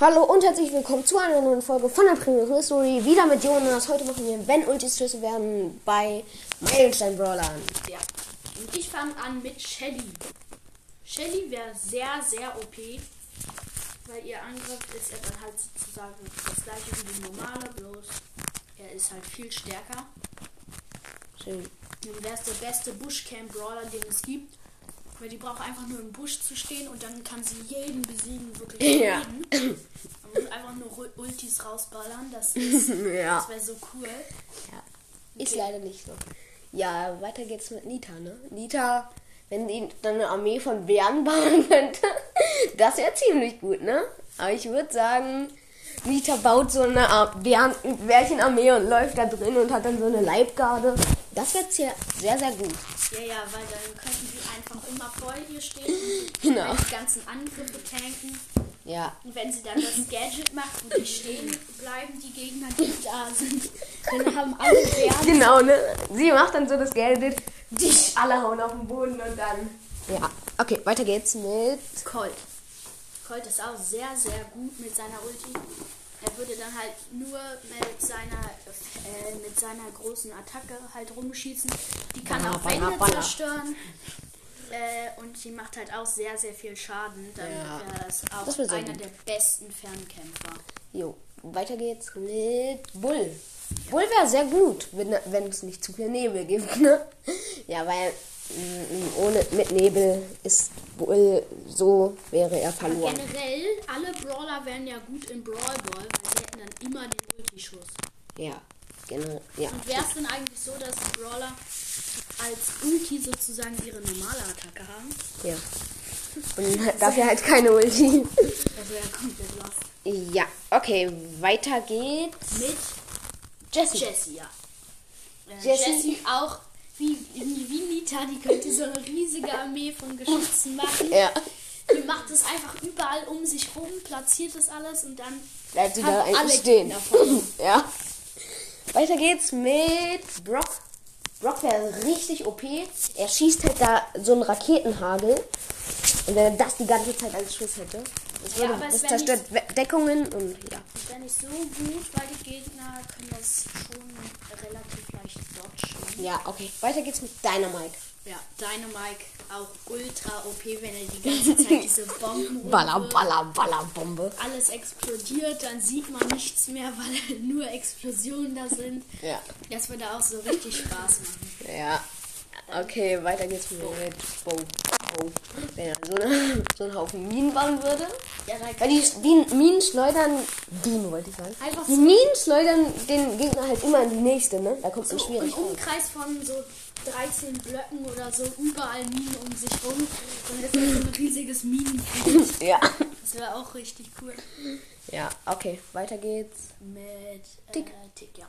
Hallo und herzlich willkommen zu einer neuen Folge von der Premium History. Wieder mit Jonas. Heute machen wir, wenn Ultis Schlüssel werden, bei Meilenstein Brawlern. Ja. Und ich fange an mit Shelly. Shelly wäre sehr, sehr OP. Weil ihr Angriff ist ja dann halt sozusagen das gleiche wie die normale, bloß er ist halt viel stärker. Schön. Und wäre es der beste Bushcamp-Brawler, den es gibt. Weil die braucht einfach nur im Busch zu stehen und dann kann sie jeden besiegen, wirklich Ja. jeden. Man muss einfach nur Ul- Ultis rausballern, das ist, Ja. das wäre so cool. ja. Ist leider nicht so. Ja, weiter geht's mit Nita, ne? Nita, wenn die dann eine Armee von Bären bauen könnte, das wäre ziemlich gut, ne? Aber ich würde sagen, Nita baut so eine Bären Bärchenarmee und läuft da drin und hat dann so eine Leibgarde. Das wäre sehr, sehr, sehr gut. Ja, ja, weil dann könnten sie einfach immer vor ihr stehen und Genau. die ganzen Angriffe tanken. Ja, Und wenn sie dann das Gadget macht, wo die stehen bleiben, die Gegner, die da sind, dann haben alle Bären. Genau, ne? Sie macht dann so das Gelbe, die alle hauen auf den Boden und dann. Ja, okay, weiter geht's mit. Colt. Colt ist auch sehr, sehr gut mit seiner Ulti. Würde dann halt nur mit seiner, äh, mit seiner großen Attacke halt rumschießen. Die kann Baller, auch Wände zerstören. Äh, und die macht halt auch sehr, sehr viel Schaden. Dann Ja. wäre das auch Das sehr einer gut. der besten Fernkämpfer. Jo, weiter geht's mit Bull. Bull wäre sehr gut, wenn, wenn es nicht zu viel Nebel gibt, ne? Ja, weil ohne mit Nebel ist Bull so wäre er verloren. Generell, alle Brawler wären ja gut in Brawl Ball, weil sie hätten dann immer den Ulti-Schuss. Ja, genau. Ja. Und wäre es denn eigentlich so, dass Brawler als Ulti sozusagen ihre normale Attacke haben? ja. Und dafür halt keine Ulti. Das wäre komplett lost. Ja, okay, weiter geht's. Mit Jessie. Jessie, ja. Äh, Jessie- Jessie auch wie, wie Nita, die könnte so eine riesige Armee von Geschützen machen. Ja. Die macht es einfach überall um sich rum, platziert das alles und dann Bleibt sie da alle stehen. Ja. Weiter geht's mit Brock. Brock wäre richtig OP. Er schießt halt da so einen Raketenhagel. Und wenn er das die ganze Zeit als Schuss hätte, das, Ja, würde, aber es zerstört We- Deckungen und ja. Das wäre nicht so gut, weil die Gegner können das schon relativ leicht dodgen. Ja, okay. Weiter geht's mit Dynamite. Ja, Dynamite auch ultra OP, wenn er die ganze Zeit diese Bomben Baller, baller, baller, Bombe. Alles explodiert, dann sieht man nichts mehr, weil nur Explosionen da sind. Ja. Das würde auch so richtig Spaß machen. Ja. Okay, weiter geht's mit Bo. Bo. Wenn er so, eine, so einen Haufen Minen bauen würde. Ja, da Weil die, die Minen schleudern. Bienen wollte ich sagen. Einfach die so- Minen schleudern den Gegner halt immer in die nächste, ne? Da kommt man so schwierig im. Umkreis von so 13 Blöcken oder so überall Minen um sich rum. Dann ist das so ein riesiges Minenfeld. Ja. Das wäre auch richtig cool. Ja, okay, weiter geht's. Mit äh, Tick. Tick, ja.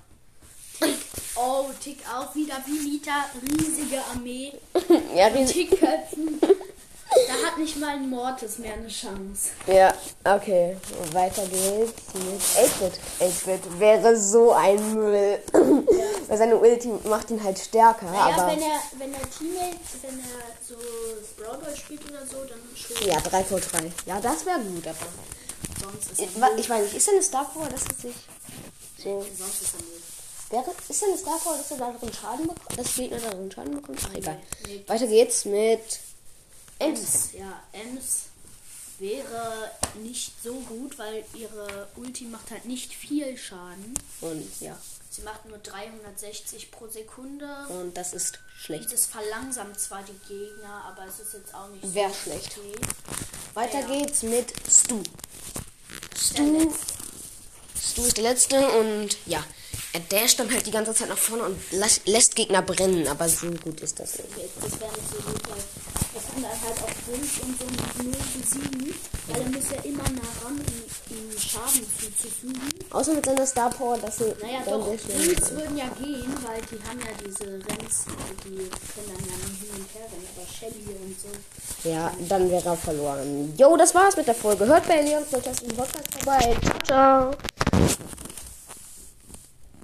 Oh, Tick auch wieder wie Nita. Riesige Armee. Ja, riesig. Tickköpfen. Da hat nicht mal ein Mortis mehr eine Chance. Ja, okay. Weiter geht's mit 8-Bit. 8-Bit wäre so ein Müll. Weil seine Ulti macht ihn halt stärker, Ja, aber. wenn er, wenn er Teammate, wenn er so Brawl spielt oder so, dann schon. Ja, 3 vor 3. Ja, das wäre gut, aber. Sonst ist Ich, er ich weiß nicht, ist denn eine Star Power, dass es sich. So. Sonst ist er Müll. Wäre, ist denn Star Power, dass er darin Schaden bekommt? Dass Gegner darin Schaden bekommt? Ach, egal. Nee. Weiter geht's mit. Ems. Ems, ja, Ems wäre nicht so gut, weil ihre Ulti macht halt nicht viel Schaden. Und ja. Sie macht nur 360 pro Sekunde. Und das ist schlecht. Das verlangsamt zwar die Gegner, aber es ist jetzt auch nicht Wär so schlecht. okay. Weiter Ja. geht's mit Stu. Der Stu. Stu ist der letzte und ja. Er dasht dann halt die ganze Zeit nach vorne und lässt Gegner brennen, aber so gut ist das nicht. Okay, das wäre nicht so gut, weil er kann dann halt auch Wunsch und so null besiegen, weil er muss ja immer nah ran, um ihm Schaden zuzufügen. Außer mit seiner Star Power, dass sie Naja, doch, Bulls würden ja gehen, weil die haben ja diese Renns, die können dann ja nicht hin und her rennen, aber Shelly und so. Ja, dann wäre er verloren. Jo, das war's mit der Folge. Hört bei Leons Podcast im Podcast vorbei. Ciao, ciao.